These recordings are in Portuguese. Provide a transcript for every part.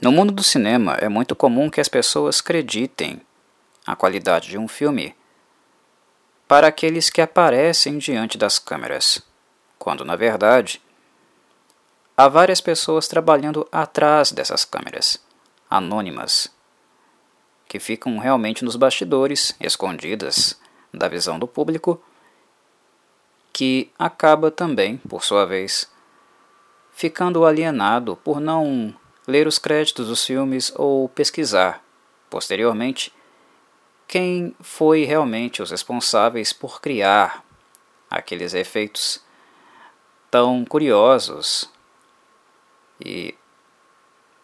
No mundo do cinema, é muito comum que as pessoas acreditem a qualidade de um filme para aqueles que aparecem diante das câmeras, quando na verdade há várias pessoas trabalhando atrás dessas câmeras, anônimas, que ficam realmente nos bastidores, escondidas da visão do público, que acaba também, por sua vez, ficando alienado por não ler os créditos dos filmes ou pesquisar, posteriormente, quem foi realmente os responsáveis por criar aqueles efeitos tão curiosos e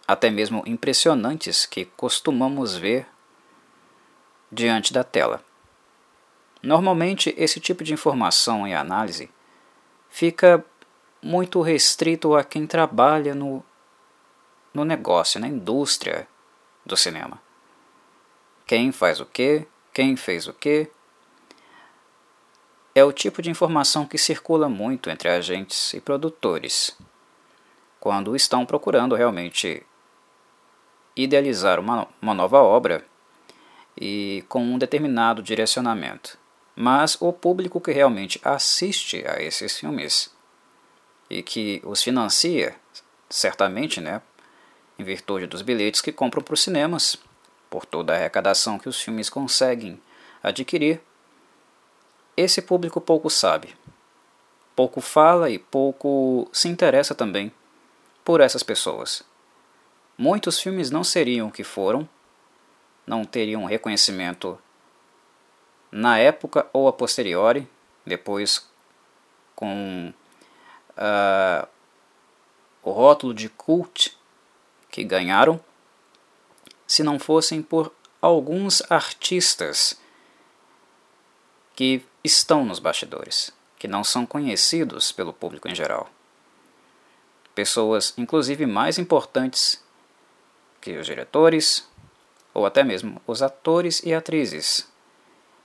até mesmo impressionantes que costumamos ver diante da tela. Normalmente, esse tipo de informação e análise fica muito restrito a quem trabalha no no negócio, na indústria do cinema. Quem faz o que, quem fez o que. É o tipo de informação que circula muito entre agentes e produtores quando estão procurando realmente idealizar uma, uma nova obra e com um determinado direcionamento. Mas o público que realmente assiste a esses filmes e que os financia, certamente, né, em virtude dos bilhetes que compram para os cinemas, por toda a arrecadação que os filmes conseguem adquirir. Esse público pouco sabe, pouco fala e pouco se interessa também por essas pessoas. Muitos filmes não seriam o que foram, não teriam reconhecimento na época ou a posteriori, depois com uh, o rótulo de cult que ganharam se não fossem por alguns artistas que estão nos bastidores, que não são conhecidos pelo público em geral. Pessoas, inclusive, mais importantes que os diretores, ou até mesmo os atores e atrizes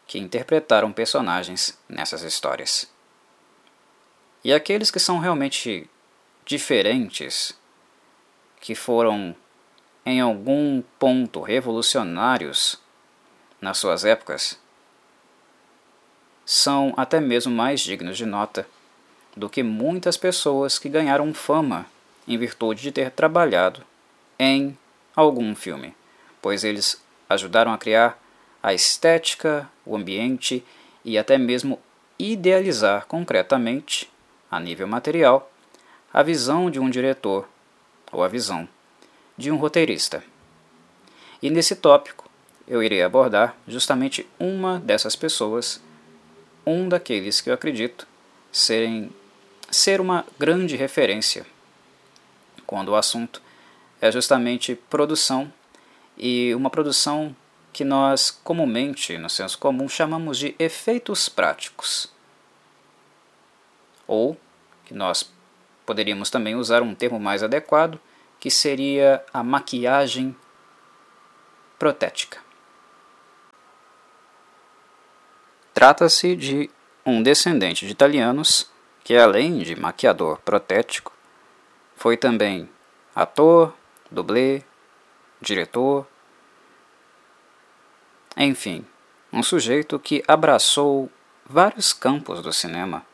que interpretaram personagens nessas histórias. E aqueles que são realmente diferentes que foram em algum ponto revolucionários nas suas épocas, são até mesmo mais dignos de nota do que muitas pessoas que ganharam fama em virtude de ter trabalhado em algum filme, pois eles ajudaram a criar a estética, o ambiente e até mesmo idealizar concretamente, a nível material, a visão de um diretor ou a visão de um roteirista. E nesse tópico eu irei abordar justamente uma dessas pessoas, um daqueles que eu acredito serem ser uma grande referência quando o assunto é justamente produção e uma produção que nós comumente, no senso comum, chamamos de efeitos práticos. Ou que nós Poderíamos também usar um termo mais adequado, que seria a maquiagem protética. Trata-se de um descendente de italianos que, além de maquiador protético, foi também ator, dublê, diretor, enfim, um sujeito que abraçou vários campos do cinema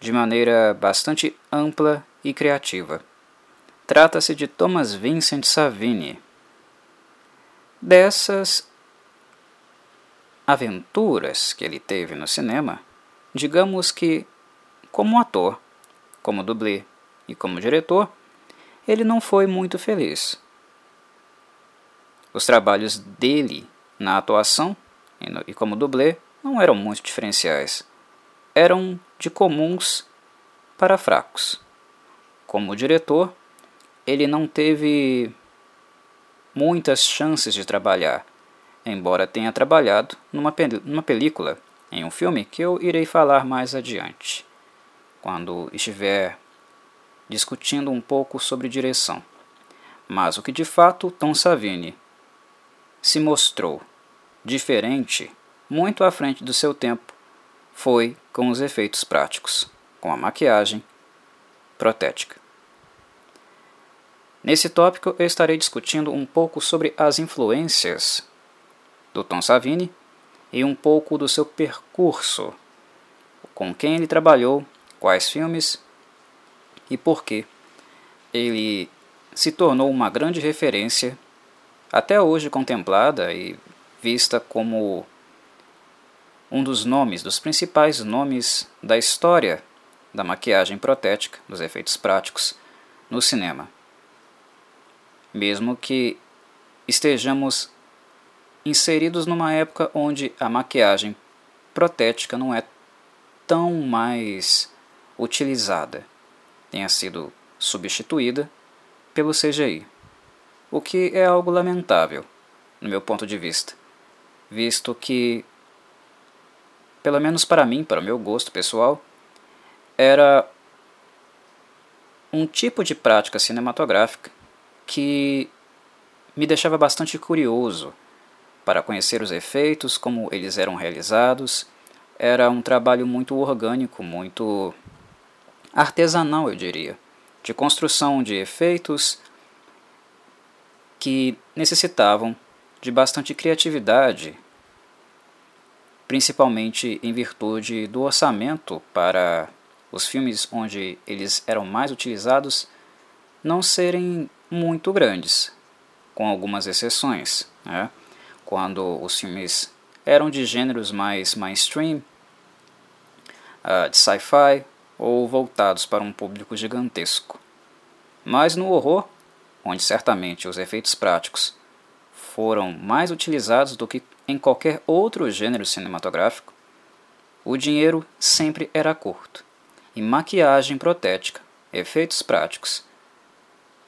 de maneira bastante ampla e criativa. Trata-se de Thomas Vincent Savini. Dessas aventuras que ele teve no cinema, digamos que, como ator, como dublê e como diretor, ele não foi muito feliz. Os trabalhos dele na atuação e como dublê não eram muito diferenciais eram de comuns para fracos. Como diretor, ele não teve muitas chances de trabalhar, embora tenha trabalhado numa, numa película, em um filme que eu irei falar mais adiante, quando estiver discutindo um pouco sobre direção. Mas o que de fato Tom Savini se mostrou diferente, muito à frente do seu tempo, foi com os efeitos práticos, com a maquiagem protética. Nesse tópico eu estarei discutindo um pouco sobre as influências do Tom Savini e um pouco do seu percurso, com quem ele trabalhou, quais filmes e por que ele se tornou uma grande referência, até hoje contemplada e vista como um dos nomes, dos principais nomes da história da maquiagem protética, dos efeitos práticos no cinema. Mesmo que estejamos inseridos numa época onde a maquiagem protética não é tão mais utilizada, tenha sido substituída pelo CGI, o que é algo lamentável, no meu ponto de vista, visto que, pelo menos para mim, para o meu gosto pessoal, era um tipo de prática cinematográfica que me deixava bastante curioso para conhecer os efeitos, como eles eram realizados. Era um trabalho muito orgânico, muito artesanal, eu diria, de construção de efeitos que necessitavam de bastante criatividade, principalmente em virtude do orçamento para os filmes onde eles eram mais utilizados não serem muito grandes, com algumas exceções. Né? Quando os filmes eram de gêneros mais mainstream, uh, de sci-fi ou voltados para um público gigantesco. Mas no horror, onde certamente os efeitos práticos foram mais utilizados do que em qualquer outro gênero cinematográfico, o dinheiro sempre era curto e maquiagem protética, efeitos práticos,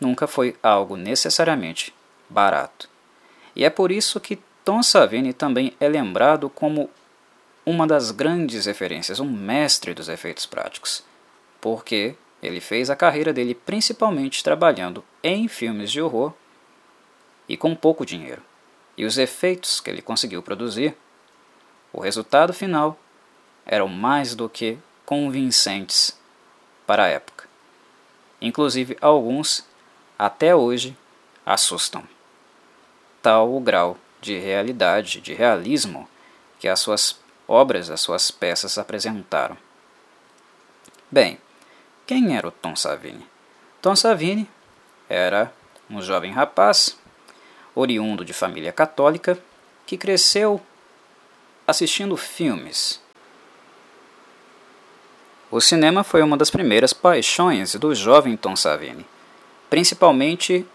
nunca foi algo necessariamente barato. E é por isso que Tom Savini também é lembrado como uma das grandes referências, um mestre dos efeitos práticos, porque ele fez a carreira dele principalmente trabalhando em filmes de horror e com pouco dinheiro. E os efeitos que ele conseguiu produzir, o resultado final, eram mais do que convincentes para a época. Inclusive, alguns, até hoje, assustam. Tal o grau de realidade, de realismo que as suas obras, as suas peças apresentaram. Bem, quem era o Tom Savini? Tom Savini era um jovem rapaz, oriundo de família católica, que cresceu assistindo filmes o cinema foi uma das primeiras paixões do jovem Tom Savini, principalmente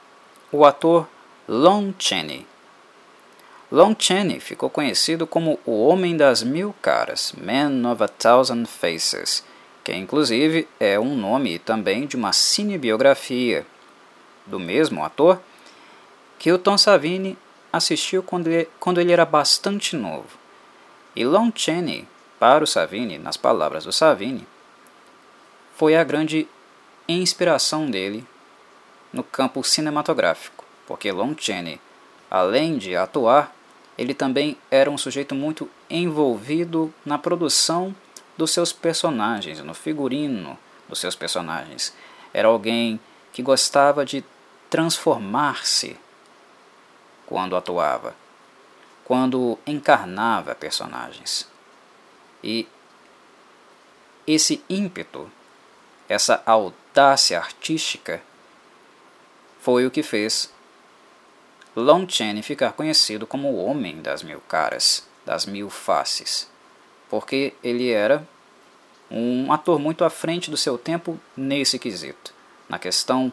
o ator Lon Chaney. Lon Chaney ficou conhecido como o Homem das Mil Caras, Man of a Thousand Faces, que inclusive é um nome também de uma cinebiografia do mesmo ator que o Tom Savini assistiu quando ele, quando ele era bastante novo. E Lon Chaney, para o Savini, nas palavras do Savini, foi a grande inspiração dele no campo cinematográfico, porque Lon Chaney, além de atuar, ele também era um sujeito muito envolvido na produção dos seus personagens, no figurino dos seus personagens. Era alguém que gostava de transformar-se quando atuava, quando encarnava personagens. E esse ímpeto essa audácia artística foi o que fez Lon Chaney ficar conhecido como o Homem das Mil Caras, das Mil Faces, porque ele era um ator muito à frente do seu tempo nesse quesito, na questão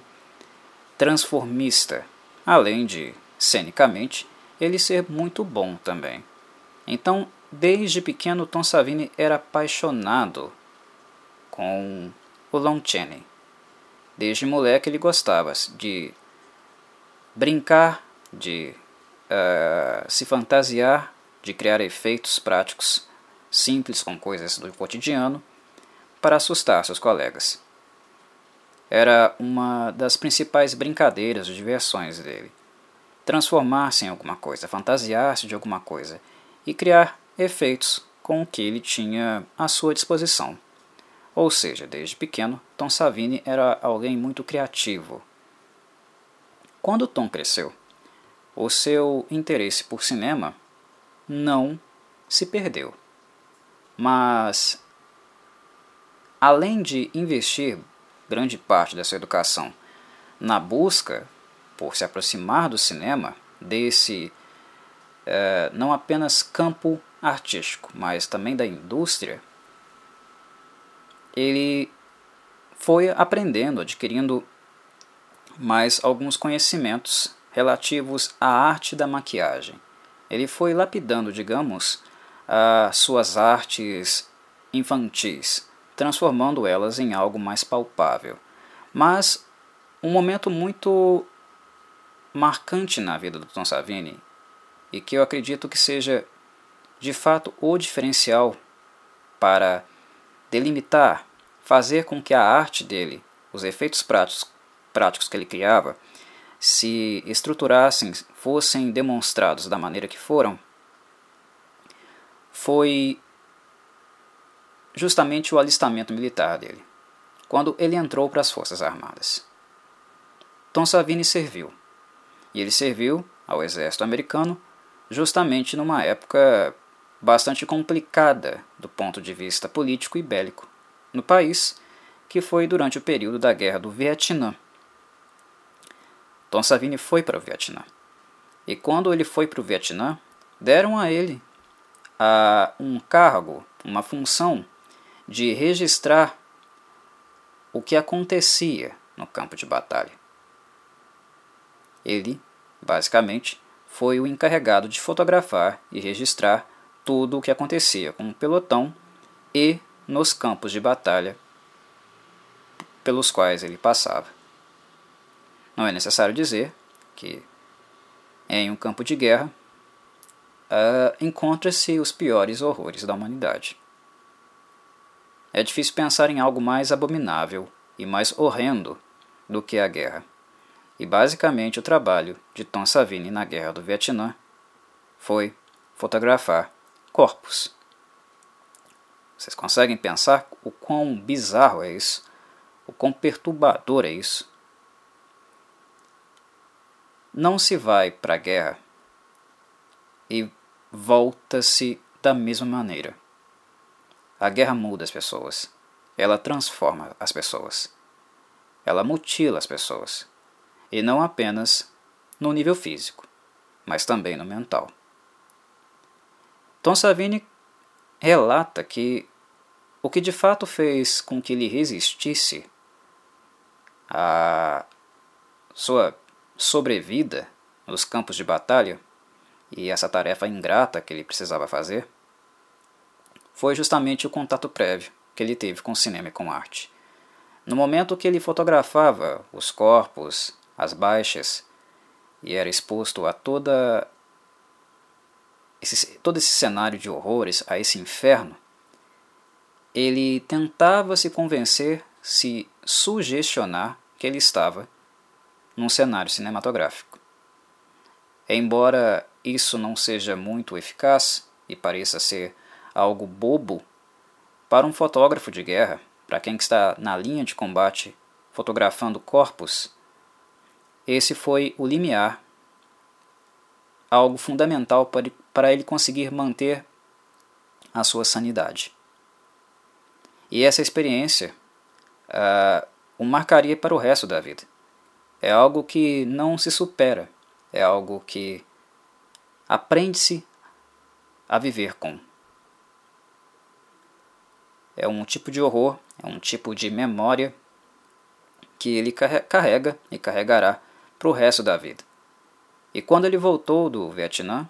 transformista, além de, cenicamente, ele ser muito bom também. Então, desde pequeno, Tom Savini era apaixonado com o Lon Chaney. Desde moleque ele gostava de brincar, de uh, se fantasiar, de criar efeitos práticos simples com coisas do cotidiano para assustar seus colegas. Era uma das principais brincadeiras ou diversões dele. Transformar-se em alguma coisa, fantasiar-se de alguma coisa e criar efeitos com o que ele tinha à sua disposição. Ou seja, desde pequeno, Tom Savini era alguém muito criativo. Quando Tom cresceu, o seu interesse por cinema não se perdeu. Mas, além de investir grande parte da sua educação na busca por se aproximar do cinema, desse é, não apenas campo artístico, mas também da indústria, ele foi aprendendo, adquirindo mais alguns conhecimentos relativos à arte da maquiagem. Ele foi lapidando, digamos, as suas artes infantis, transformando elas em algo mais palpável. Mas um momento muito marcante na vida do Tom Savini e que eu acredito que seja de fato o diferencial para delimitar, fazer com que a arte dele, os efeitos práticos, práticos que ele criava, se estruturassem, fossem demonstrados da maneira que foram, foi justamente o alistamento militar dele, quando ele entrou para as Forças Armadas. Tom Savini serviu e ele serviu ao exército americano justamente numa época bastante complicada do ponto de vista político e bélico no país, que foi durante o período da Guerra do Vietnã. Tom Savini foi para o Vietnã. E quando ele foi para o Vietnã, deram a ele a um cargo, uma função de registrar o que acontecia no campo de batalha. Ele, basicamente, foi o encarregado de fotografar e registrar tudo o que acontecia com o pelotão e nos campos de batalha pelos quais ele passava. Não é necessário dizer que em um campo de guerra uh, encontra-se os piores horrores da humanidade. É difícil pensar em algo mais abominável e mais horrendo do que a guerra. E basicamente o trabalho de Tom Savini na Guerra do Vietnã foi fotografar corpos. Vocês conseguem pensar o quão bizarro é isso? O quão perturbador é isso? Não se vai para a guerra e volta-se da mesma maneira. A guerra muda as pessoas. Ela transforma as pessoas. Ela mutila as pessoas e não apenas no nível físico, mas também no mental. Tom Savini relata que o que de fato fez com que ele resistisse à sua sobrevida nos campos de batalha e essa tarefa ingrata que ele precisava fazer foi justamente o contato prévio que ele teve com cinema e com arte. No momento que ele fotografava os corpos as baixas e era exposto a toda esse, todo esse cenário de horrores, a esse inferno, ele tentava se convencer, se sugestionar que ele estava num cenário cinematográfico. Embora isso não seja muito eficaz e pareça ser algo bobo, para um fotógrafo de guerra, para quem está na linha de combate fotografando corpos, esse foi o limiar, algo fundamental para ele conseguir manter a sua sanidade. E essa experiência uh, o marcaria para o resto da vida. É algo que não se supera, é algo que aprende-se a viver com. É um tipo de horror, é um tipo de memória que ele carrega e carregará para o resto da vida. E quando ele voltou do Vietnã,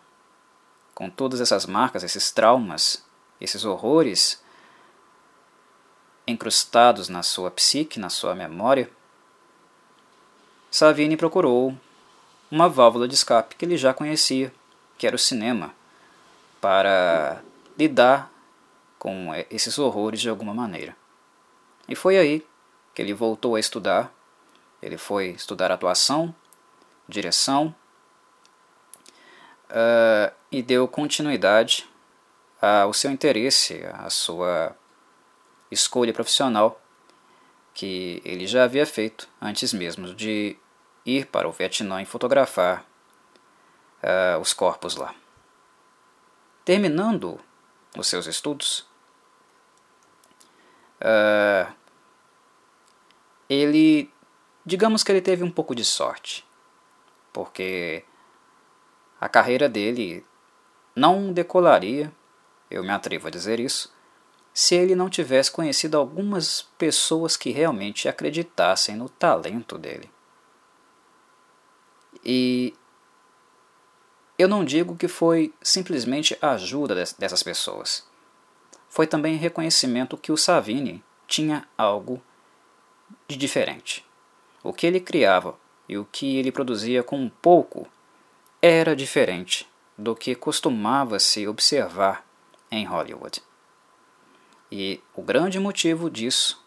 com todas essas marcas, esses traumas, esses horrores encrustados na sua psique, na sua memória, Savini procurou uma válvula de escape que ele já conhecia, que era o cinema, para lidar com esses horrores de alguma maneira. E foi aí que ele voltou a estudar. Ele foi estudar atuação, direção uh, e deu continuidade ao seu interesse, à sua escolha profissional que ele já havia feito antes mesmo de ir para o Vietnã e fotografar uh, os corpos lá. Terminando os seus estudos, uh, ele, digamos que ele teve um pouco de sorte, porque a carreira dele não decolaria, eu me atrevo a dizer isso, se ele não tivesse conhecido algumas pessoas que realmente acreditassem no talento dele. E eu não digo que foi simplesmente a ajuda dessas pessoas. Foi também reconhecimento que o Savini tinha algo de diferente. O que ele criava e o que ele produzia com pouco era diferente do que costumava se observar em Hollywood. E o grande motivo disso,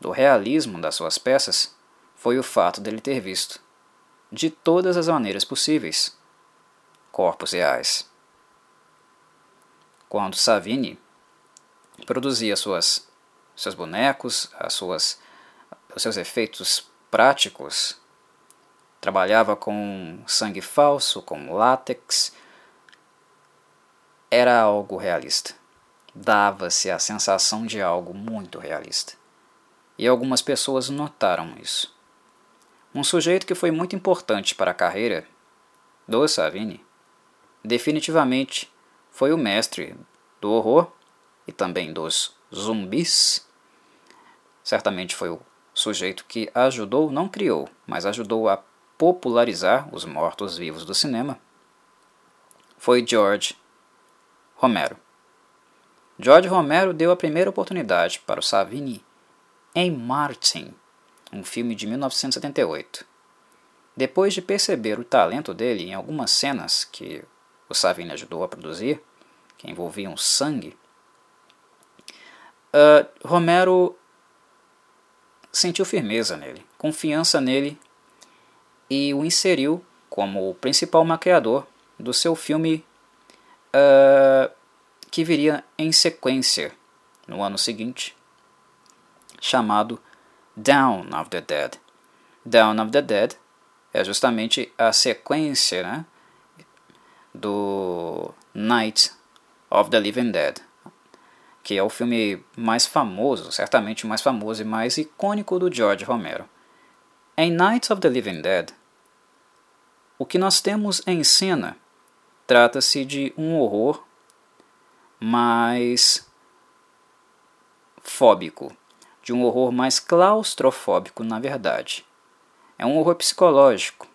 do realismo das suas peças, foi o fato dele ter visto, de todas as maneiras possíveis, corpos reais. Quando Savini produzia suas, seus bonecos, as suas, os seus efeitos práticos, trabalhava com sangue falso, com látex, era algo realista. Dava-se a sensação de algo muito realista. E algumas pessoas notaram isso. Um sujeito que foi muito importante para a carreira do Savini, definitivamente foi o mestre do horror e também dos zumbis. Certamente foi o sujeito que ajudou, não criou, mas ajudou a popularizar os mortos-vivos do cinema. Foi George Romero. George Romero deu a primeira oportunidade para o Savini em Martin, um filme de 1978. Depois de perceber o talento dele em algumas cenas que o Savini ajudou a produzir, que envolviam sangue, uh, Romero sentiu firmeza nele, confiança nele e o inseriu como o principal maquiador do seu filme uh, que viria em sequência no ano seguinte, chamado Down of the Dead. Down of the Dead é justamente a sequência né, do Night of the Living Dead, que é o filme mais famoso, certamente o mais famoso e mais icônico do George Romero. Em Night of the Living Dead, o que nós temos em cena Trata-se de um horror mais fóbico, de um horror mais claustrofóbico, na verdade. É um horror psicológico.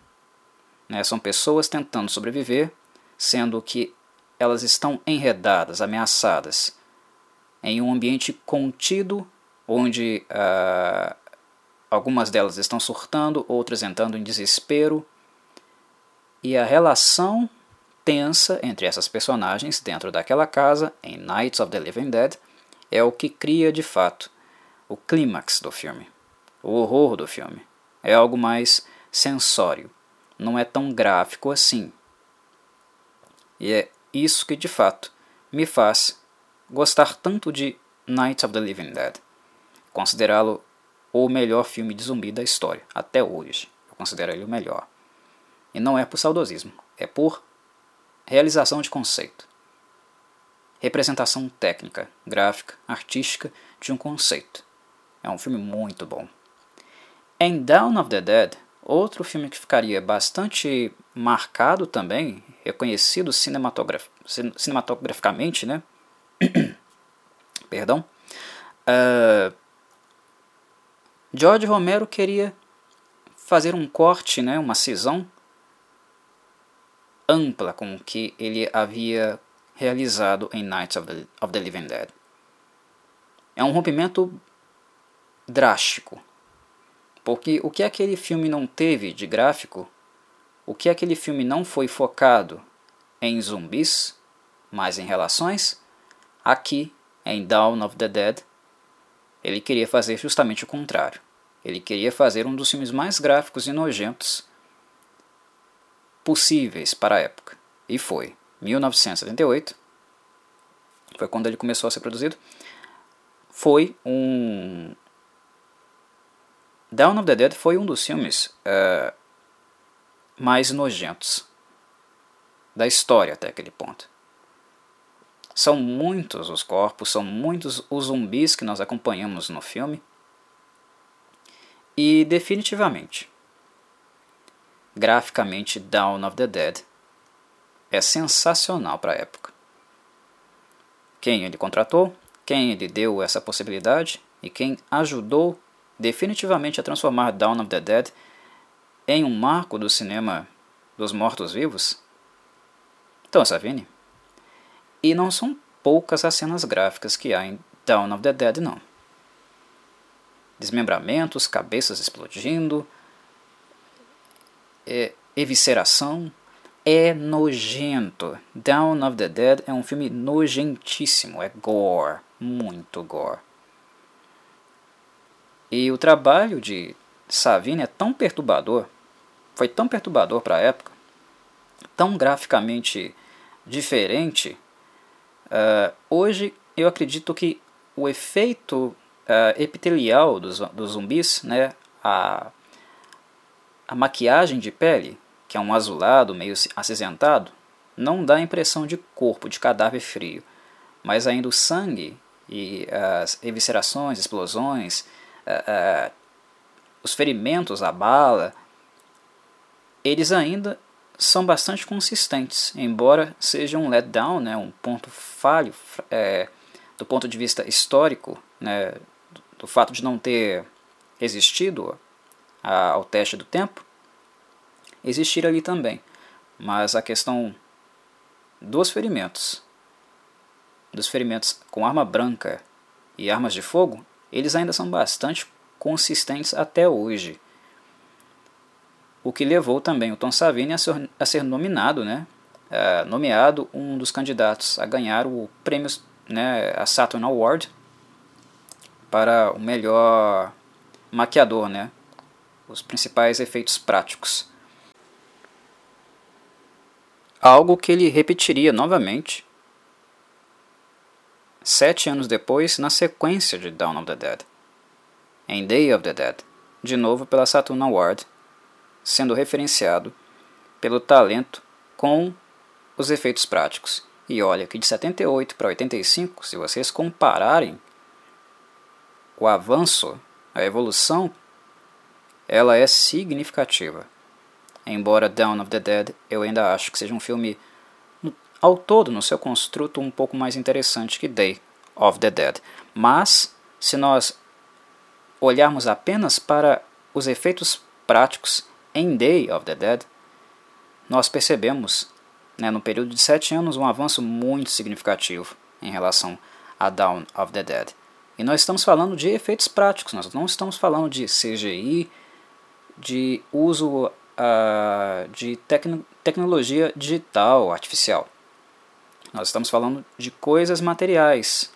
Né? São pessoas tentando sobreviver, sendo que elas estão enredadas, ameaçadas, em um ambiente contido, onde ah, algumas delas estão surtando, outras entrando em desespero, e a relação tensa entre essas personagens dentro daquela casa em Nights of the Living Dead é o que cria de fato o clímax do filme, o horror do filme. É algo mais sensório, não é tão gráfico assim. E é isso que de fato me faz gostar tanto de Nights of the Living Dead, considerá-lo o melhor filme de zumbi da história, até hoje. Eu considero ele o melhor. E não é por saudosismo, é por Realização de conceito. Representação técnica, gráfica, artística de um conceito. É um filme muito bom. Em Down of the Dead, outro filme que ficaria bastante marcado também, reconhecido cinematograf cinematograficamente, né? Perdão. Uh, George Romero queria fazer um corte, né, uma cisão ampla com o que ele havia realizado em Nights of the, of the Living Dead. É um rompimento drástico, porque o que aquele filme não teve de gráfico, o que aquele filme não foi focado em zumbis, mas em relações, aqui em Dawn of the Dead, ele queria fazer justamente o contrário. Ele queria fazer um dos filmes mais gráficos e nojentos possíveis para a época. E foi. 1978 foi quando ele começou a ser produzido. Foi um. Dawn of the Dead foi um dos filmes uh, mais nojentos da história até aquele ponto. São muitos os corpos, são muitos os zumbis que nós acompanhamos no filme. E definitivamente, graficamente, Dawn of the Dead é sensacional para a época. Quem ele contratou, quem ele deu essa possibilidade e quem ajudou definitivamente a transformar Dawn of the Dead em um marco do cinema dos mortos-vivos? Tom Savini. E não são poucas as cenas gráficas que há em Dawn of the Dead, não. Desmembramentos, cabeças explodindo, é, evisceração, é nojento. Dawn of the Dead é um filme nojentíssimo, é gore, muito gore. E o trabalho de Savini é tão perturbador, foi tão perturbador para a época, tão graficamente diferente. Uh, hoje eu acredito que o efeito uh, epitelial dos, dos zumbis, né, a, a maquiagem de pele, que é um azulado meio acinzentado, não dá a impressão de corpo, de cadáver frio, mas ainda o sangue e as eviscerações, explosões, uh, os ferimentos, a bala, eles ainda são bastante consistentes, embora seja um letdown, né, um ponto falho é, do ponto de vista histórico, né, do, fato de não ter resistido ao teste do tempo, existir ali também. Mas a questão dos ferimentos, dos ferimentos com arma branca e armas de fogo, eles ainda são bastante consistentes até hoje. O que levou também o Tom Savini a ser, a ser nominado, né, uh, nomeado um dos candidatos a ganhar o prêmio, né, a Saturn Award para o melhor maquiador, né, os principais efeitos práticos. Algo que ele repetiria novamente sete anos depois na sequência de Dawn of the Dead, em Day of the Dead, de novo pela Saturn Award, sendo referenciado pelo talento com os efeitos práticos. E olha que de 78 para 85, se vocês compararem o avanço, a evolução, ela é significativa. Embora Dawn of the Dead eu ainda acho que seja um filme ao todo no seu construto um pouco mais interessante que Day of the Dead. Mas se nós olharmos apenas para os efeitos práticos em Day of the Dead, nós percebemos, né, no período de sete anos, um avanço muito significativo em relação a Dawn of the Dead. E nós estamos falando de efeitos práticos, nós não estamos falando de CGI, de uso uh, de tecno tecnologia digital artificial. Nós estamos falando de coisas materiais,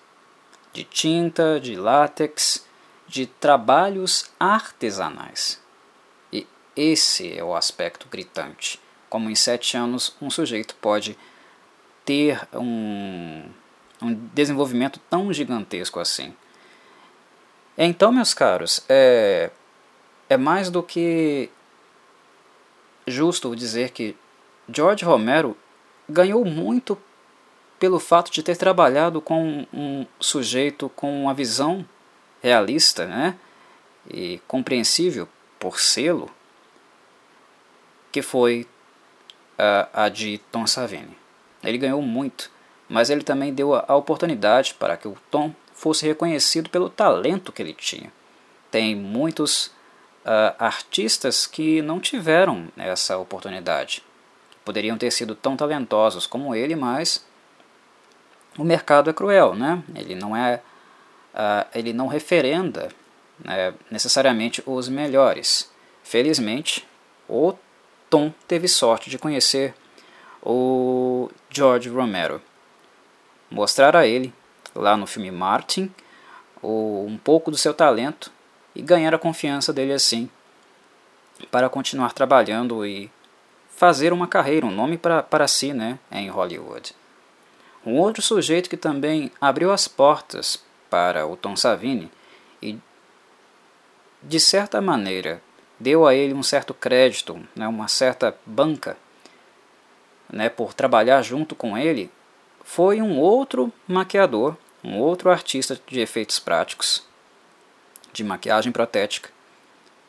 de tinta, de látex, de trabalhos artesanais. Esse é o aspecto gritante. Como em sete anos um sujeito pode ter um, um desenvolvimento tão gigantesco assim. Então, meus caros, é, é mais do que justo dizer que George Romero ganhou muito pelo fato de ter trabalhado com um sujeito com uma visão realista né, e compreensível por selo, que foi a, a de Tom Savini. Ele ganhou muito, mas ele também deu a, a oportunidade para que o Tom fosse reconhecido pelo talento que ele tinha. Tem muitos uh, artistas que não tiveram essa oportunidade. Poderiam ter sido tão talentosos como ele, mas o mercado é cruel, né? Ele não é, uh, ele não referenda né, necessariamente os melhores. Felizmente, o Tom teve sorte de conhecer o George Romero, mostrar a ele lá no filme Martin um pouco do seu talento e ganhar a confiança dele assim, para continuar trabalhando e fazer uma carreira, um nome para, para si né, em Hollywood. Um outro sujeito que também abriu as portas para o Tom Savini e, de certa maneira, deu a ele um certo crédito, né, uma certa banca, né, por trabalhar junto com ele, foi um outro maquiador, um outro artista de efeitos práticos, de maquiagem protética,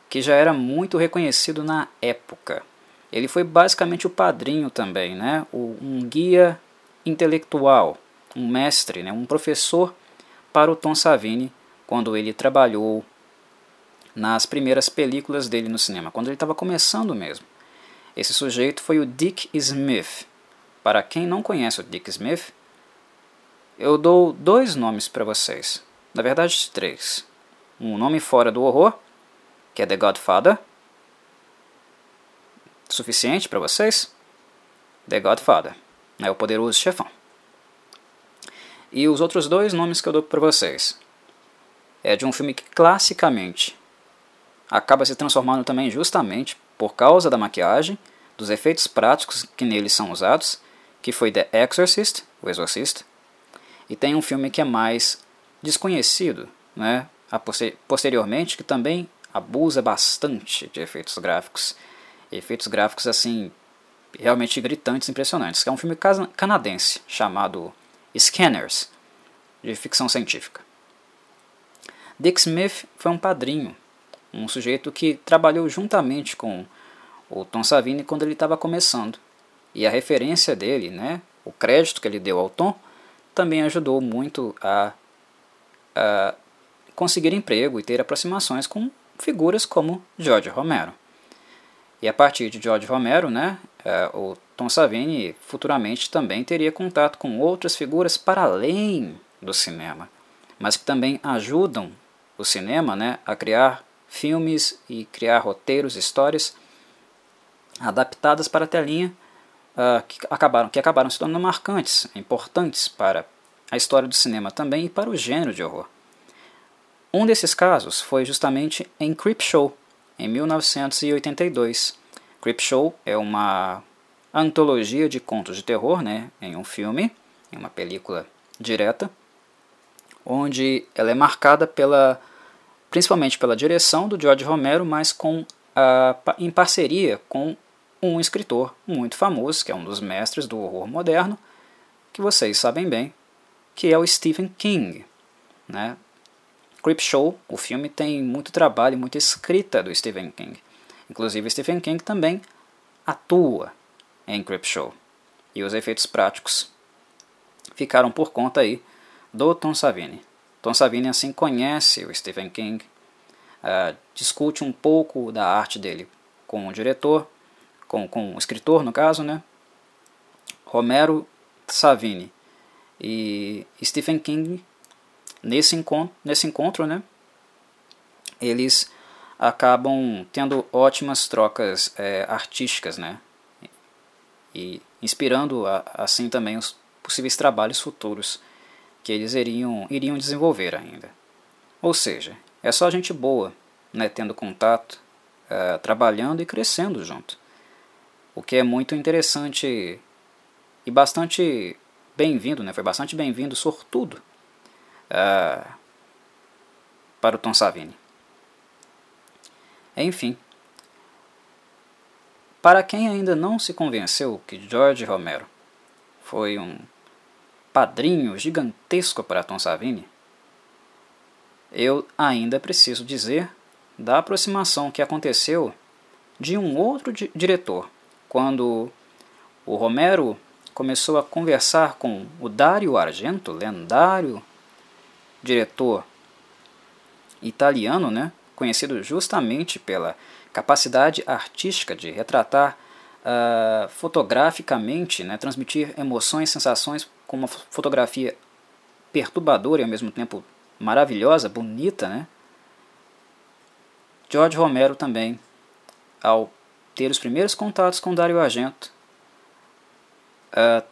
que já era muito reconhecido na época. Ele foi basicamente o padrinho também, né, um guia intelectual, um mestre, né, um professor para o Tom Savini quando ele trabalhou nas primeiras películas dele no cinema, quando ele estava começando mesmo. Esse sujeito foi o Dick Smith. Para quem não conhece o Dick Smith, eu dou dois nomes para vocês. Na verdade, três. Um nome fora do horror, que é The Godfather. Suficiente para vocês? The Godfather. É o poderoso chefão. E os outros dois nomes que eu dou para vocês é de um filme que classicamente acaba se transformando também justamente por causa da maquiagem, dos efeitos práticos que neles são usados, que foi The Exorcist, o Exorcista, e tem um filme que é mais desconhecido, né, posteriormente, que também abusa bastante de efeitos gráficos, efeitos gráficos assim realmente gritantes, impressionantes, que é um filme canadense chamado Scanners, de ficção científica. Dick Smith foi um padrinho um sujeito que trabalhou juntamente com o Tom Savini quando ele estava começando. E a referência dele, né, o crédito que ele deu ao Tom, também ajudou muito a, a conseguir emprego e ter aproximações com figuras como George Romero. E a partir de George Romero, né, é, o Tom Savini futuramente também teria contato com outras figuras para além do cinema, mas que também ajudam o cinema né, a criar filmes e criar roteiros, histórias adaptadas para a telinha uh, que, acabaram, que acabaram se tornando marcantes, importantes para a história do cinema também e para o gênero de horror. Um desses casos foi justamente em Creepshow, em 1982. Creepshow é uma antologia de contos de terror, né, em um filme, em uma película direta, onde ela é marcada pela principalmente pela direção do George Romero, mas com, em parceria com um escritor muito famoso, que é um dos mestres do horror moderno, que vocês sabem bem, que é o Stephen King. Né? Creepshow, o filme, tem muito trabalho, muita escrita do Stephen King. Inclusive, Stephen King também atua em Creepshow. E os efeitos práticos ficaram por conta aí do Tom Savini. Tom Savini assim conhece o Stephen King, uh, discute um pouco da arte dele com o diretor, com, com o escritor no caso, né? Romero Savini e Stephen King nesse encontro, nesse encontro, né? Eles acabam tendo ótimas trocas é, artísticas, né? E inspirando assim também os possíveis trabalhos futuros que eles iriam, iriam desenvolver ainda. Ou seja, é só gente boa, né, tendo contato, uh, trabalhando e crescendo junto. O que é muito interessante e bastante bem-vindo, né, foi bastante bem-vindo, sortudo, uh, para o Tom Savini. Enfim, para quem ainda não se convenceu que George Romero foi um padrinho gigantesco para Tom Savini, eu ainda preciso dizer da aproximação que aconteceu de um outro di diretor, quando o Romero começou a conversar com o Dario Argento, lendário diretor italiano, né, conhecido justamente pela capacidade artística de retratar uh, fotograficamente, né, transmitir emoções, sensações com uma fotografia perturbadora e ao mesmo tempo maravilhosa, bonita, né? George Romero também, ao ter os primeiros contatos com Dario Argento,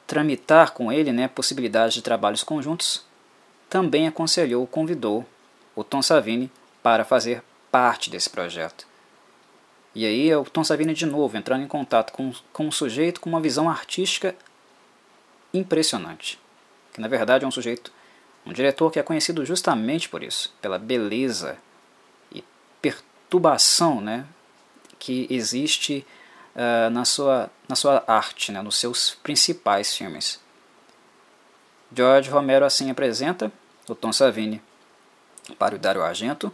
tramitar com ele né, possibilidades de trabalhos conjuntos, também aconselhou, convidou o Tom Savini para fazer parte desse projeto. E aí é o Tom Savini de novo entrando em contato com, com um sujeito com uma visão artística impressionante. Que na verdade é um sujeito, um diretor que é conhecido justamente por isso, pela beleza e perturbação né, que existe uh, na, sua, na sua arte, né, nos seus principais filmes. George Romero assim apresenta o Tom Savini para o Dario Argento.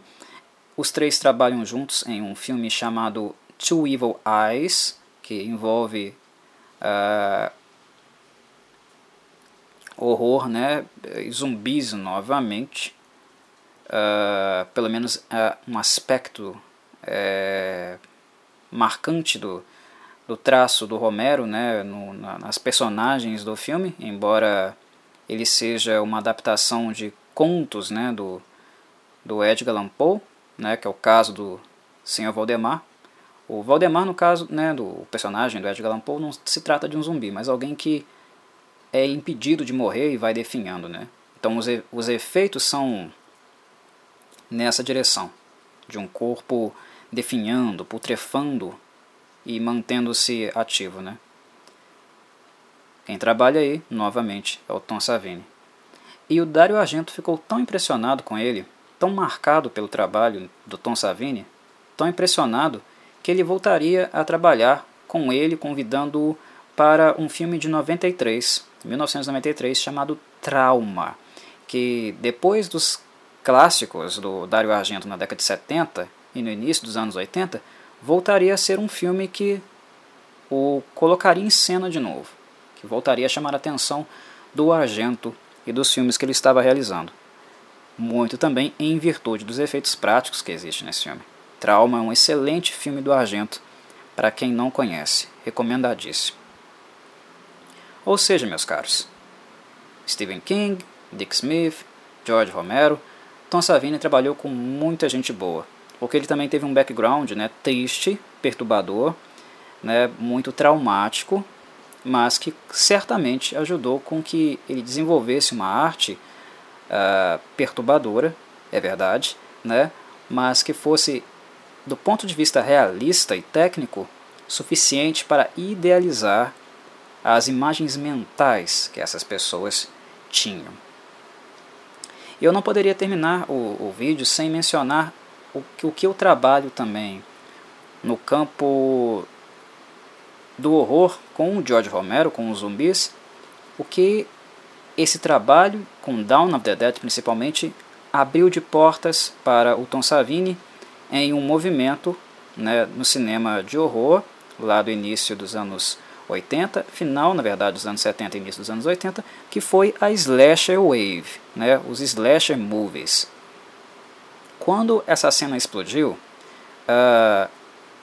Os três trabalham juntos em um filme chamado Two Evil Eyes, que envolve uh, horror, né, zumbis novamente, uh, pelo menos uh, um aspecto uh, marcante do, do traço do Romero, né, no, na, nas personagens do filme, embora ele seja uma adaptação de contos, né, do, do Edgar Allan Poe, né, que é o caso do Senhor Valdemar. O Valdemar, no caso né, do personagem do Edgar Allan Poe, não se trata de um zumbi, mas alguém que é impedido de morrer e vai definhando, né? Então os, e, os efeitos são nessa direção, de um corpo definhando, putrefando e mantendo-se ativo, né? Quem trabalha aí, novamente, é o Tom Savini. E o Dario Argento ficou tão impressionado com ele, tão marcado pelo trabalho do Tom Savini, tão impressionado que ele voltaria a trabalhar com ele, convidando-o para um filme de 93, 1993, chamado Trauma, que depois dos clássicos do Dario Argento na década de 70 e no início dos anos 80, voltaria a ser um filme que o colocaria em cena de novo, que voltaria a chamar a atenção do Argento e dos filmes que ele estava realizando. Muito também em virtude dos efeitos práticos que existem nesse filme. Trauma é um excelente filme do Argento, para quem não conhece, recomendadíssimo. Ou seja, meus caros, Stephen King, Dick Smith, George Romero, Tom Savini trabalhou com muita gente boa, porque ele também teve um background né, triste, perturbador, né, muito traumático, mas que certamente ajudou com que ele desenvolvesse uma arte uh, perturbadora, é verdade, né, mas que fosse, do ponto de vista realista e técnico, suficiente para idealizar as imagens mentais que essas pessoas tinham. Eu não poderia terminar o, o vídeo sem mencionar o, o que eu trabalho também no campo do horror com o George Romero, com os zumbis, o que esse trabalho, com Dawn of the Dead principalmente, abriu de portas para o Tom Savini em um movimento né, no cinema de horror, lá do início dos anos 80, final, na verdade, dos anos 70 e início dos anos 80, que foi a Slasher Wave, né, os Slasher Movies. Quando essa cena explodiu, uh,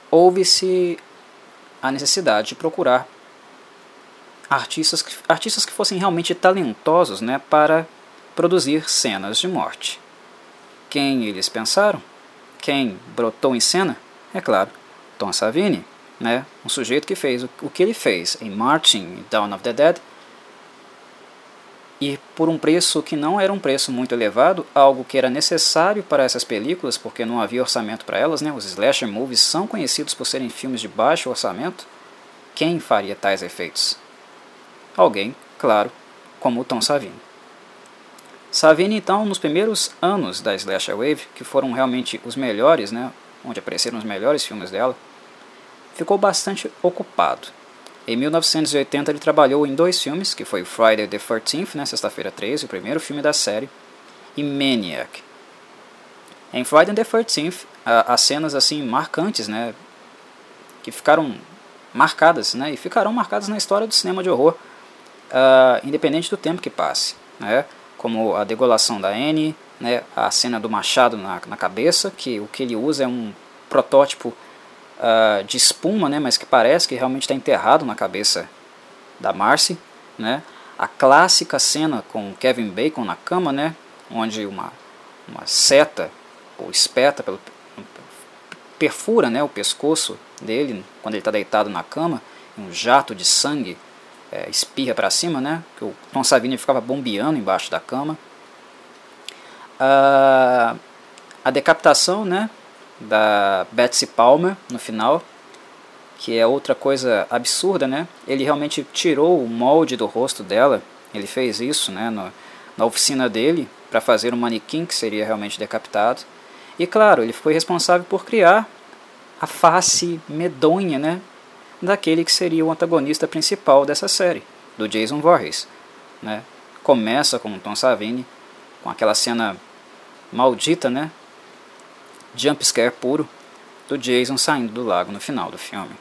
houve-se a necessidade de procurar artistas que, artistas que fossem realmente talentosos né, para produzir cenas de morte. Quem eles pensaram? Quem brotou em cena? É claro, Tom Savini né, um sujeito que fez o, o que ele fez em Marching Dawn of the Dead e por um preço que não era um preço muito elevado, algo que era necessário para essas películas, porque não havia orçamento para elas, né? Os slasher movies são conhecidos por serem filmes de baixo orçamento. Quem faria tais efeitos? Alguém, claro, como o Tom Savini. Savini, então, nos primeiros anos da Slasher Wave, que foram realmente os melhores, né? Onde apareceram os melhores filmes dela, ficou bastante ocupado. Em 1980 ele trabalhou em dois filmes, que foi Friday the 13th, né, sexta-feira 13, o primeiro filme da série, e Maniac. Em Friday the 13th, há cenas assim marcantes, né, que ficaram marcadas, né, e ficarão marcadas na história do cinema de horror, uh, independente do tempo que passe, né, como a degolação da Annie, né, a cena do machado na, na cabeça, que o que ele usa é um protótipo uh, de espuma, né, mas que parece que realmente está enterrado na cabeça da Marcy, né? A clássica cena com Kevin Bacon na cama, né, onde uma, uma seta ou espeta pelo perfura, né, o pescoço dele quando ele está deitado na cama, um jato de sangue é, espirra para cima, né? Que o Tom Savini ficava bombeando embaixo da cama. Uh, a decapitação, né? Da Betsy Palmer no final, que é outra coisa absurda, né? Ele realmente tirou o molde do rosto dela, ele fez isso, né, no, na oficina dele para fazer um manequim que seria realmente decapitado. E claro, ele foi responsável por criar a face medonha né, daquele que seria o antagonista principal dessa série, do Jason Voorhees. Né? Começa com o Tom Savini, com aquela cena maldita, né? Jump scare puro do Jason saindo do lago no final do filme.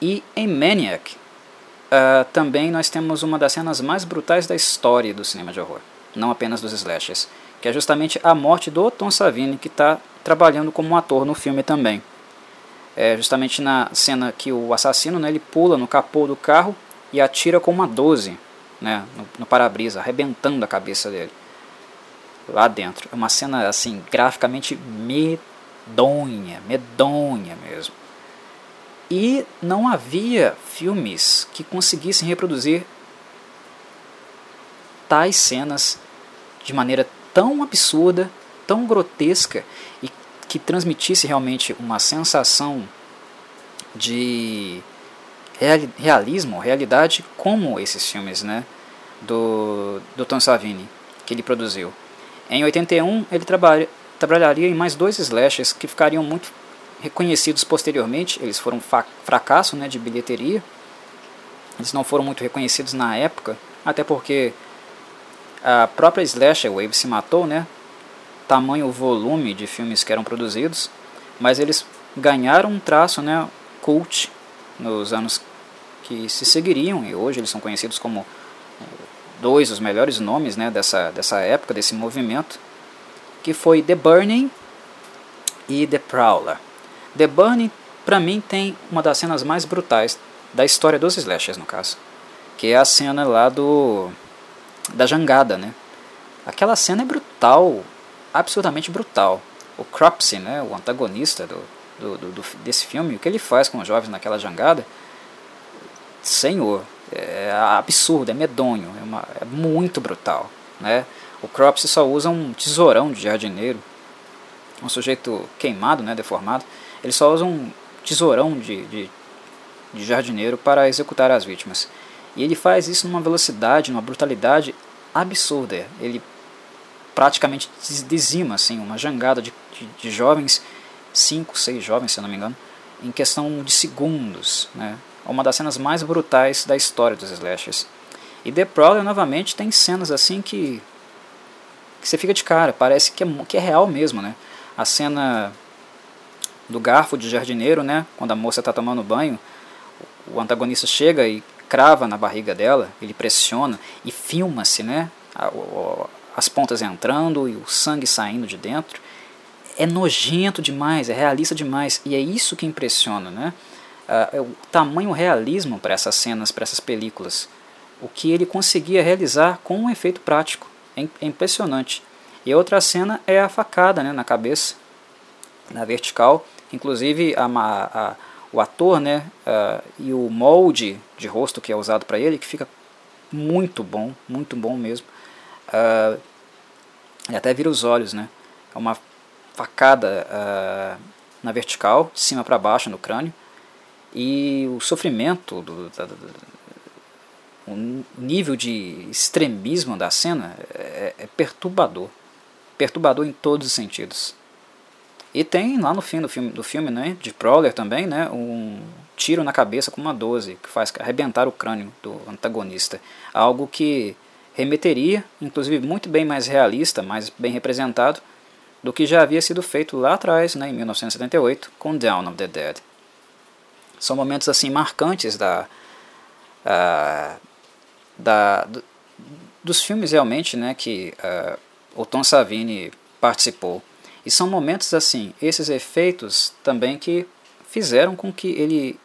E em Maniac, uh, também nós temos uma das cenas mais brutais da história do cinema de horror, não apenas dos slashers, que é justamente a morte do Tom Savini, que está trabalhando como ator no filme também. É justamente na cena que o assassino né, ele pula no capô do carro e atira com uma 12 né, no, no para-brisa, arrebentando a cabeça dele lá dentro. É uma cena assim graficamente medonha, medonha mesmo. E não havia filmes que conseguissem reproduzir tais cenas de maneira tão absurda, tão grotesca e que transmitisse realmente uma sensação de realismo, realidade, como esses filmes né, do, do Tom Savini que ele produziu. Em 81, ele trabalha, trabalharia em mais dois slashes que ficariam muito reconhecidos posteriormente. Eles foram fracasso né, de bilheteria. Eles não foram muito reconhecidos na época, até porque a própria Slasher Wave se matou, né? Tamanho volume de filmes que eram produzidos, mas eles ganharam um traço, né, cult nos anos que se seguiriam e hoje eles são conhecidos como dois dos melhores nomes né, dessa, dessa época, desse movimento, que foi The Burning e The Prowler. The Burning, para mim, tem uma das cenas mais brutais da história dos slashers, no caso, que é a cena lá do da jangada, né? Aquela cena é brutal, absurdamente brutal. O Cropsy, né, o antagonista do, do, do, desse filme, o que ele faz com os jovens naquela jangada, senhor, é absurdo, é medonho, é, uma, é muito brutal. Né? O Cropsy só usa um tesourão de jardineiro, um sujeito queimado, né, deformado, ele só usa um tesourão de, de, de jardineiro para executar as vítimas. E ele faz isso numa velocidade, numa brutalidade absurda. Ele praticamente dizima assim, uma jangada de, de, de jovens, cinco, seis jovens, se não me engano, em questão de segundos. Né? Uma das cenas mais brutais da história dos slashers. E The Prowler novamente tem cenas assim que, que você fica de cara, parece que é, que é real mesmo, né? A cena do garfo de jardineiro, né? Quando a moça está tomando banho, o antagonista chega e crava na barriga dela, ele pressiona e filma-se, né? As pontas entrando e o sangue saindo de dentro. É nojento demais, é realista demais e é isso que impressiona, né? Uh, o tamanho realismo para essas cenas, para essas películas. O que ele conseguia realizar com um efeito prático. É, é impressionante. E a outra cena é a facada né, na cabeça, na vertical. Inclusive a, a, o ator né, uh, e o molde de rosto que é usado para ele, que fica muito bom, muito bom mesmo. Uh, ele até vira os olhos, né? É uma facada uh, na vertical, de cima para baixo no crânio. E o sofrimento, do, o nível de extremismo da cena é, é, perturbador. Perturbador em todos os sentidos. E tem lá no fim do filme, do filme né, de Prowler também, né, um tiro na cabeça com uma 12, que faz arrebentar o crânio do antagonista. Algo que remeteria, inclusive muito bem mais realista, mais bem representado, do que já havia sido feito lá atrás, né, em 1978, com Down of the Dead. São momentos assim marcantes da, uh, da do, dos filmes realmente, né, que uh, o Tom Savini participou. E são momentos assim, esses efeitos também que fizeram com que ele,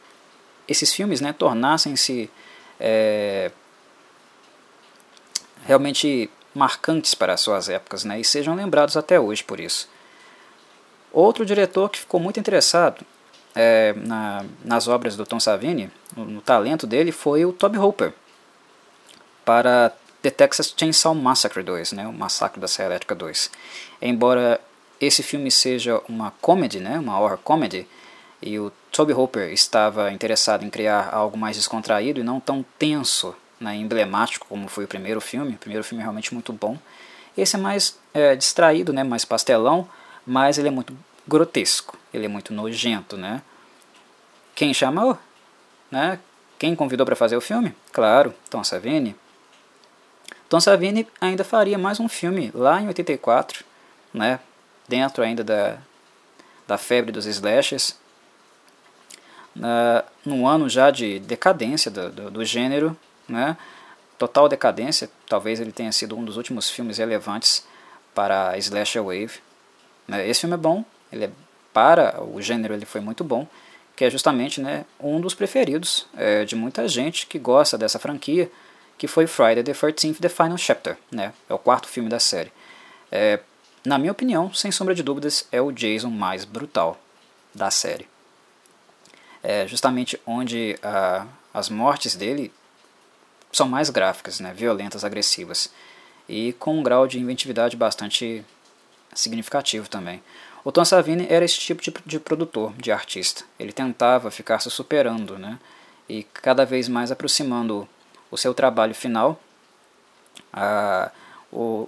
esses filmes, né, tornassem-se é, realmente marcantes para as suas épocas, né, e sejam lembrados até hoje por isso. Outro diretor que ficou muito interessado é, na, nas obras do Tom Savini, no, talento dele, foi o Toby Hooper para The Texas Chainsaw Massacre 2, né, o Massacre da Serra Elétrica 2. Embora esse filme seja uma comedy, né, uma horror comedy, e o Toby Hooper estava interessado em criar algo mais descontraído e não tão tenso, né, emblemático como foi o primeiro filme. O primeiro filme é realmente muito bom. Esse é mais é, distraído, né, mais pastelão, mas ele é muito grotesco, ele é muito nojento, né? Quem chamou? Né? Quem convidou para fazer o filme? Claro, Tom Savini. Tom Savini ainda faria mais um filme lá em 84, né? Dentro ainda da, da febre dos slashes, uh, num ano já de decadência do, do, do gênero, né? total decadência, talvez ele tenha sido um dos últimos filmes relevantes para a slasher wave. Né? Esse filme é bom, ele é, para o gênero ele foi muito bom, que é justamente né, um dos preferidos é, de muita gente que gosta dessa franquia, que foi Friday the 13th The Final Chapter, né? é o quarto filme da série. É, na minha opinião, sem sombra de dúvidas, é o Jason mais brutal da série. É justamente onde uh, as mortes dele são mais gráficas, né, violentas, agressivas e com um grau de inventividade bastante significativo também. O Tom Savini era esse tipo de, de produtor, de artista. Ele tentava ficar se superando, né, e cada vez mais aproximando o seu trabalho final, a, o,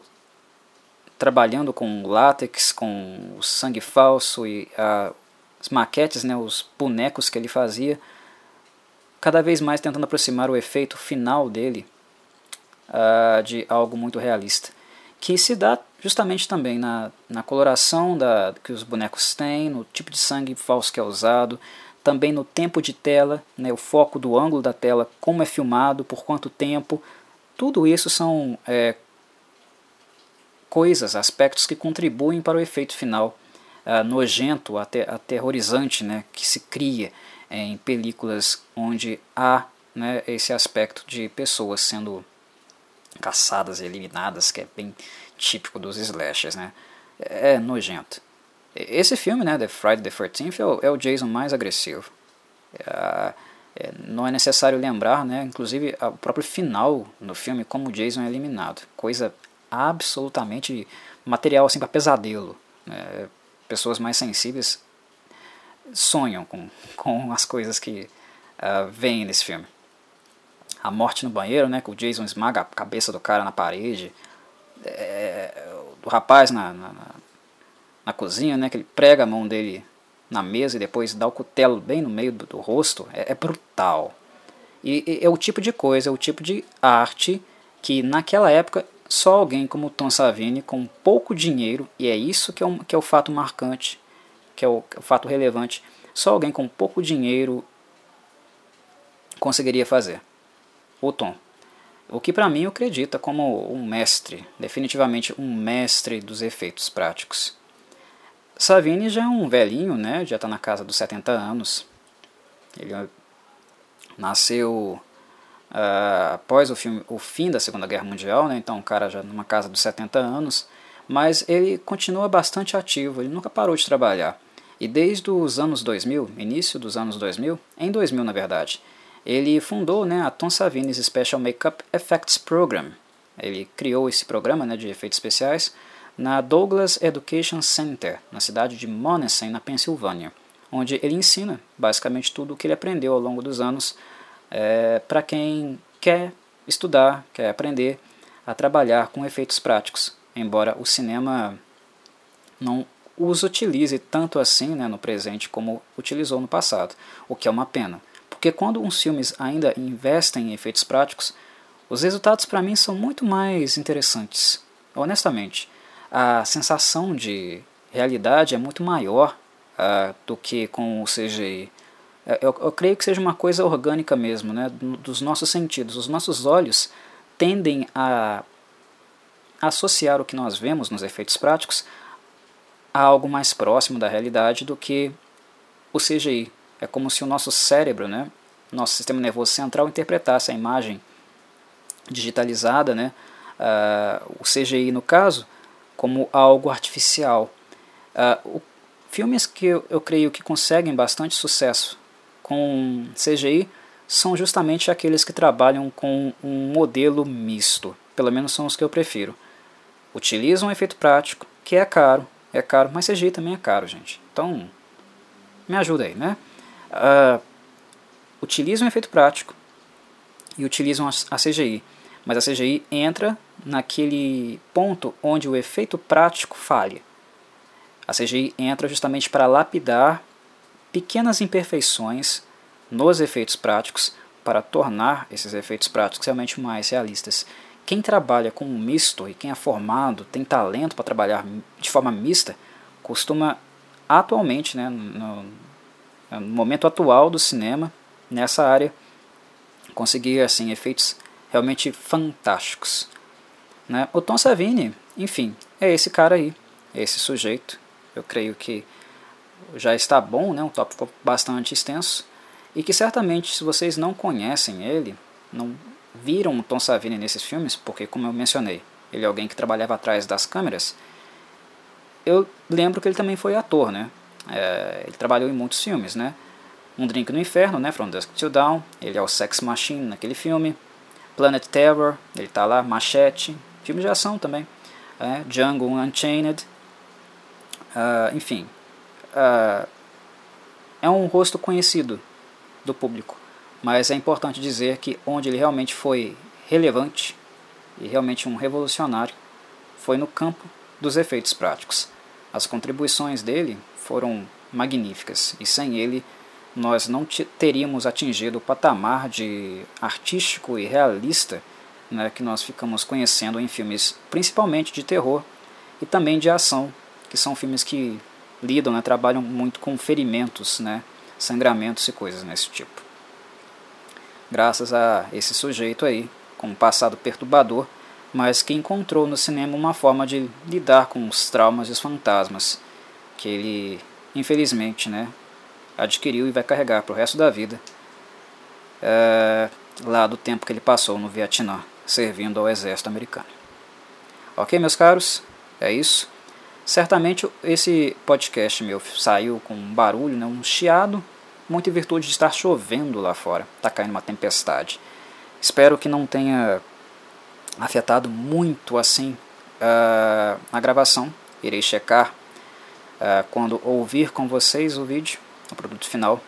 trabalhando com látex, com o sangue falso e a, as maquetes, né, os bonecos que ele fazia, cada vez mais tentando aproximar o efeito final dele uh, de algo muito realista, que se dá justamente também na, na coloração da, que os bonecos têm, no tipo de sangue falso que é usado, também no tempo de tela, né, o foco do ângulo da tela, como é filmado, por quanto tempo, tudo isso são é, coisas, aspectos que contribuem para o efeito final uh, nojento, até aterrorizante né, que se cria em películas onde há né, esse aspecto de pessoas sendo caçadas e eliminadas, que é bem típico dos slashers, né? É nojento. Esse filme, né, The Friday the 13th, é o, é o Jason mais agressivo. É, é, não é necessário lembrar, né, inclusive o próprio final no filme, como o Jason é eliminado. Coisa absolutamente material assim para pesadelo. Né? Pessoas mais sensíveis sonham com, com as coisas que uh, vêm nesse filme. A morte no banheiro, né, que o Jason esmaga a cabeça do cara na parede, é, do rapaz na, na, na, cozinha, né, que ele prega a mão dele na mesa e depois dá o cutelo bem no meio do, do rosto, é, é brutal. E, e, é o tipo de coisa, é o tipo de arte que naquela época só alguém como Tom Savini, com pouco dinheiro, e é isso que é, um, que é o fato marcante, que é o, que é o fato relevante, só alguém com pouco dinheiro conseguiria fazer. O Tom. O que para mim eu acredita como um mestre, definitivamente um mestre dos efeitos práticos. Savini já é um velhinho, né? já está na casa dos 70 anos. Ele nasceu uh, após o, filme, o fim da Segunda Guerra Mundial, né? então um cara já numa casa dos 70 anos, mas ele continua bastante ativo, ele nunca parou de trabalhar. E desde os anos 2000, início dos anos 2000, em 2000 na verdade, ele fundou né, a Tom Savini's Special Makeup Effects Program. Ele criou esse programa né, de efeitos especiais na Douglas Education Center, na cidade de Monessen, na Pensilvânia, onde ele ensina basicamente tudo o que ele aprendeu ao longo dos anos é, para quem quer estudar, quer aprender a trabalhar com efeitos práticos, embora o cinema não os utilize tanto assim né, no presente como utilizou no passado, o que é uma pena. Porque quando uns filmes ainda investem em efeitos práticos, os resultados para mim são muito mais interessantes. Honestamente, a sensação de realidade é muito maior uh, do que com o CGI. É, eu, eu, creio que seja uma coisa orgânica mesmo, né, dos nossos sentidos. Os nossos olhos tendem a associar o que nós vemos nos efeitos práticos a algo mais próximo da realidade do que o CGI. É como se o nosso cérebro, né, nosso sistema nervoso central, interpretasse a imagem digitalizada, né, uh, o CGI no caso, como algo artificial. Uh, o, filmes que eu, eu creio que conseguem bastante sucesso com CGI são justamente aqueles que trabalham com um modelo misto, pelo menos são os que eu prefiro. Utilizam um efeito prático, que é caro, é caro, mas CGI também é caro, gente. Então, me ajuda aí, né? Uh, utilizam um efeito prático e utilizam a CGI, mas a CGI entra naquele ponto onde o efeito prático falha. A CGI entra justamente para lapidar pequenas imperfeições nos efeitos práticos para tornar esses efeitos práticos realmente mais realistas. Quem trabalha com um misto e quem é formado, tem talento para trabalhar de forma mista, costuma atualmente, né, no, no momento atual do cinema, nessa área, conseguir assim efeitos realmente fantásticos. Né? O Tom Savini, enfim, é esse cara aí, é esse sujeito. Eu creio que já está bom, né? um tópico bastante extenso, e que certamente, se vocês não conhecem ele, não viram o Tom Savini nesses filmes, porque, como eu mencionei, ele é alguém que trabalhava atrás das câmeras, eu lembro que ele também foi ator, né? É, ele trabalhou em muitos filmes, né? Um Drink no Inferno, né? From Dusk Till Dawn, ele é o Sex Machine naquele filme. Planet Terror, ele está lá, Machete, filme de ação também. É, Django Unchained, uh, enfim. Uh, é um rosto conhecido do público, mas é importante dizer que onde ele realmente foi relevante e realmente um revolucionário foi no campo dos efeitos práticos. As contribuições dele foram magníficas e sem ele nós não teríamos atingido o patamar de artístico e realista né, que nós ficamos conhecendo em filmes principalmente de terror e também de ação, que são filmes que lidam, né, trabalham muito com ferimentos, né, sangramentos e coisas nesse tipo. Graças a esse sujeito aí, com um passado perturbador, mas que encontrou no cinema uma forma de lidar com os traumas e os fantasmas que ele, infelizmente, né, adquiriu e vai carregar para o resto da vida, é, lá do tempo que ele passou no Vietnã, servindo ao exército americano. Ok, meus caros? É isso. Certamente esse podcast meu saiu com um barulho, né, um chiado, muito em virtude de estar chovendo lá fora. Está caindo uma tempestade. Espero que não tenha afetado muito assim uh, a gravação. Irei checar uh, quando ouvir com vocês o vídeo no produto final,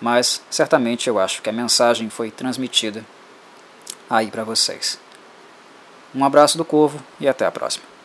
mas certamente eu acho que a mensagem foi transmitida aí para vocês. Um abraço do Corvo e até a próxima.